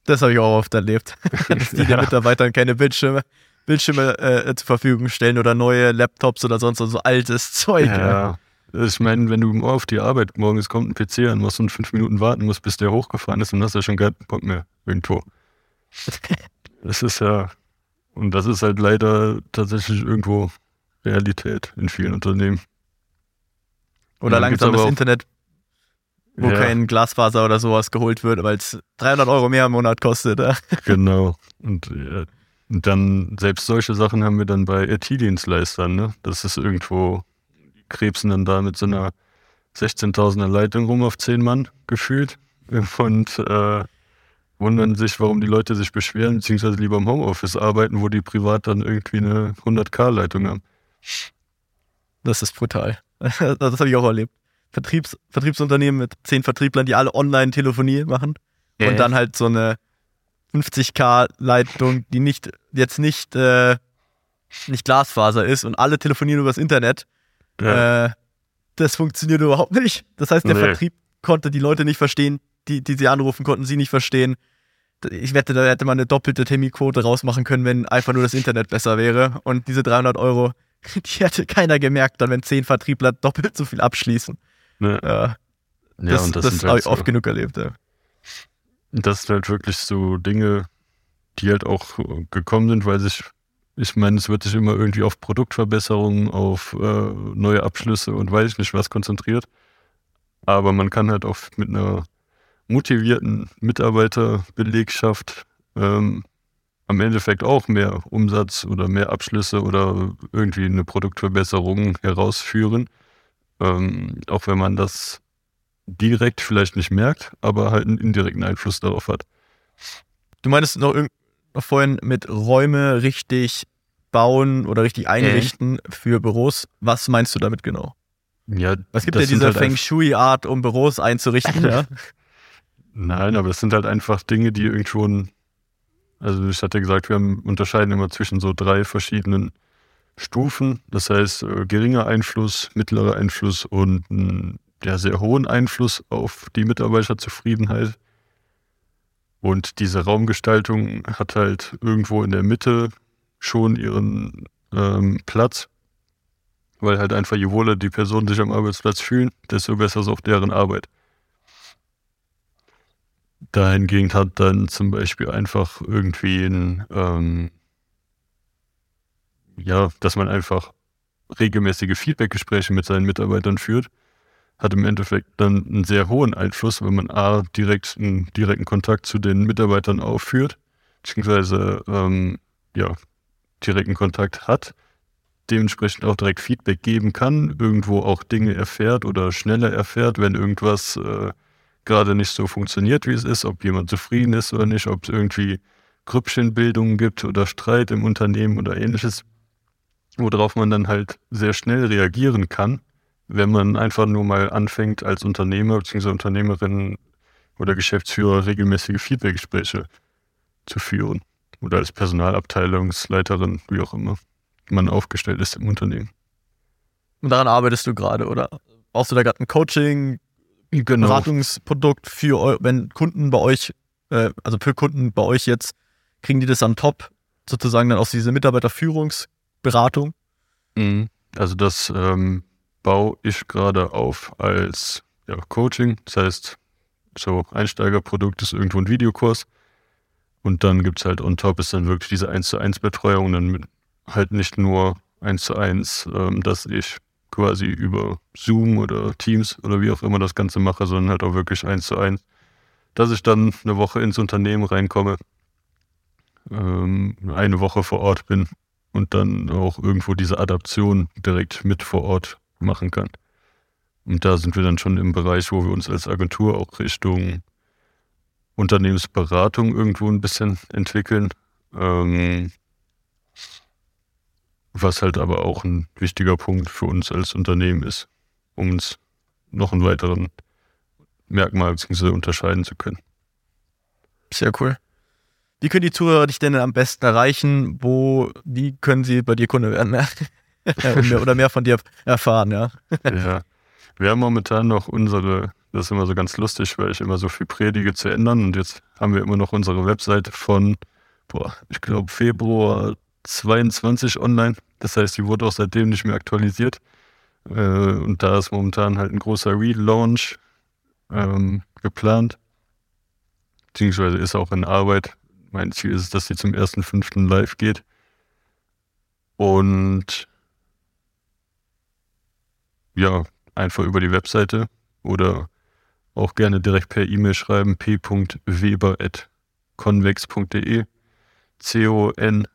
Das habe ich auch oft erlebt, dass die den Ja. Mitarbeitern keine Bildschirme, Bildschirme äh, zur Verfügung stellen oder neue Laptops oder sonst so altes Zeug. Ja. Ich meine, wenn du auf die Arbeit morgens kommt ein PC an, musst du fünf Minuten warten musst, bis der hochgefahren ist, dann hast du schon keinen Bock mehr irgendwo. Das ist ja, und das ist halt leider tatsächlich irgendwo Realität in vielen Unternehmen. Oder langsam das Internet, wo Ja. kein Glasfaser oder sowas geholt wird, weil es 300 Euro mehr im Monat kostet. Ja. Genau. Und, ja, und dann, selbst solche Sachen haben wir dann bei IT-Dienstleistern, ne? Das ist irgendwo, krebsen dann da mit so einer 16.000er Leitung rum auf 10 Mann gefühlt und äh, wundern sich, warum die Leute sich beschweren, beziehungsweise lieber im Homeoffice arbeiten, wo die privat dann irgendwie eine 100k-Leitung haben. Das ist brutal. Das habe ich auch erlebt. Vertriebs, Vertriebsunternehmen mit 10 Vertrieblern, die alle Online-Telefonie machen. Und dann halt so eine 50k-Leitung, die nicht jetzt nicht, äh, nicht Glasfaser ist und alle telefonieren übers Internet. Ja. Äh, das funktioniert überhaupt nicht. Das heißt, der Nee. Vertrieb konnte die Leute nicht verstehen, die, die sie anrufen, konnten sie nicht verstehen. Ich wette, da hätte man eine doppelte Terminquote rausmachen können, wenn einfach nur das Internet besser wäre. Und diese 300 Euro, die hätte keiner gemerkt, dann wenn 10 Vertriebler doppelt so viel abschließen. ne? Ja, ja, das und das, das, sind habe halt ich so, oft genug erlebt. Ja. das sind halt wirklich so Dinge, die halt auch gekommen sind, weil sich, ich meine, es wird sich immer irgendwie auf Produktverbesserungen, auf äh, neue Abschlüsse und weiß ich nicht was konzentriert. Aber man kann halt auch mit einer motivierten Mitarbeiterbelegschaft ähm, am Endeffekt auch mehr Umsatz oder mehr Abschlüsse oder irgendwie eine Produktverbesserung herausführen. Ähm, auch wenn man das direkt vielleicht nicht merkt, aber halt einen indirekten Einfluss darauf hat. Du meinst noch, noch vorhin mit Räume richtig bauen oder richtig einrichten äh. für Büros. Was meinst du damit genau? Ja, es gibt ja diese halt Feng Shui-Art, um Büros einzurichten, ja. Nein, aber es sind halt einfach Dinge, die irgendwo, also ich hatte gesagt, wir haben, unterscheiden immer zwischen so drei verschiedenen Stufen. Das heißt, äh, geringer Einfluss, mittlerer Einfluss und ein ja, sehr hohen Einfluss auf die Mitarbeiterzufriedenheit. Und diese Raumgestaltung hat halt irgendwo in der Mitte schon ihren ähm, Platz, weil halt einfach je wohler die Personen sich am Arbeitsplatz fühlen, desto besser ist auch deren Arbeit. Dahingehend hat dann zum Beispiel einfach irgendwie ein, ähm, ja, dass man einfach regelmäßige Feedbackgespräche mit seinen Mitarbeitern führt, hat im Endeffekt dann einen sehr hohen Einfluss, wenn man A, direkt einen direkten Kontakt zu den Mitarbeitern aufführt, beziehungsweise ähm, ja, direkten Kontakt hat, dementsprechend auch direkt Feedback geben kann, irgendwo auch Dinge erfährt oder schneller erfährt, wenn irgendwas äh, gerade nicht so funktioniert, wie es ist, ob jemand zufrieden ist oder nicht, ob es irgendwie Grüppchenbildungen gibt oder Streit im Unternehmen oder ähnliches, worauf man dann halt sehr schnell reagieren kann, wenn man einfach nur mal anfängt, als Unternehmer bzw. Unternehmerin oder Geschäftsführer regelmäßige Feedbackgespräche zu führen oder als Personalabteilungsleiterin, wie auch immer man aufgestellt ist im Unternehmen. Und daran arbeitest du gerade, oder? Brauchst du da gerade ein Coaching, genau. Beratungsprodukt für, wenn Kunden bei euch, äh, also für Kunden bei euch jetzt, kriegen die das am top, sozusagen dann aus dieser Mitarbeiterführungsberatung? Mhm. Also das ähm, baue ich gerade auf als ja, Coaching. Das heißt, so Einsteigerprodukt ist irgendwo ein Videokurs. Und dann gibt es halt on top ist dann wirklich diese 1 zu 1 Betreuung, dann mit, halt nicht nur 1 zu 1, ähm, dass ich quasi über Zoom oder Teams oder wie auch immer das Ganze mache, sondern halt auch wirklich 1 zu 1, dass ich dann eine Woche ins Unternehmen reinkomme, ähm, eine Woche vor Ort bin und dann auch irgendwo diese Adaption direkt mit vor Ort machen kann. Und da sind wir dann schon im Bereich, wo wir uns als Agentur auch Richtung Unternehmensberatung irgendwo ein bisschen entwickeln. Ähm, was halt aber auch ein wichtiger Punkt für uns als Unternehmen ist, um uns noch einen weiteren Merkmal bzw. unterscheiden zu können. Sehr cool. Wie können die Zuhörer dich denn am besten erreichen? Wo, wie können sie bei dir Kunde werden? Oder mehr von dir erfahren, ja? ja. Wir haben momentan noch unsere das ist immer so ganz lustig, weil ich immer so viel predige zu ändern. Und jetzt haben wir immer noch unsere Webseite von, boah, ich glaube, Februar 22 online. Das heißt, die wurde auch seitdem nicht mehr aktualisiert. Äh, und da ist momentan halt ein großer Relaunch ähm, geplant. Beziehungsweise ist auch in Arbeit. Mein Ziel ist es, dass sie zum 1.5. live geht. Und ja, einfach über die Webseite oder auch gerne direkt per E-Mail schreiben p.weber.convex.de C-O-N-V-A-I-X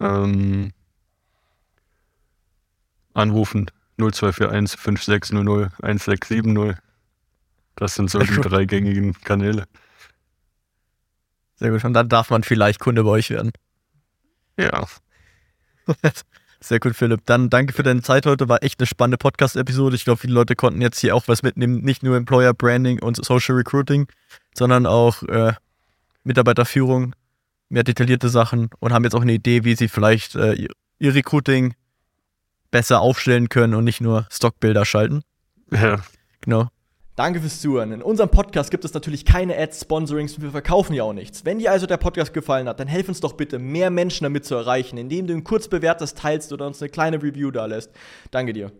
ähm, anrufen 0241 5600 1670 das sind so die drei gängigen Kanäle. Sehr gut. Und dann darf man vielleicht Kunde bei euch werden. Ja. Sehr cool, Philipp. Dann danke für deine Zeit heute. War echt eine spannende Podcast-Episode. Ich glaube, viele Leute konnten jetzt hier auch was mitnehmen. Nicht nur Employer Branding und Social Recruiting, sondern auch äh, Mitarbeiterführung, mehr detaillierte Sachen und haben jetzt auch eine Idee, wie sie vielleicht äh, ihr Recruiting besser aufstellen können und nicht nur Stockbilder schalten. Ja. Genau. Danke fürs Zuhören. In unserem Podcast gibt es natürlich keine Ads, Sponsorings und wir verkaufen ja auch nichts. Wenn dir also der Podcast gefallen hat, dann helf uns doch bitte, mehr Menschen damit zu erreichen, indem du ihn kurz bewertest, teilst oder uns eine kleine Review da lässt. Danke dir.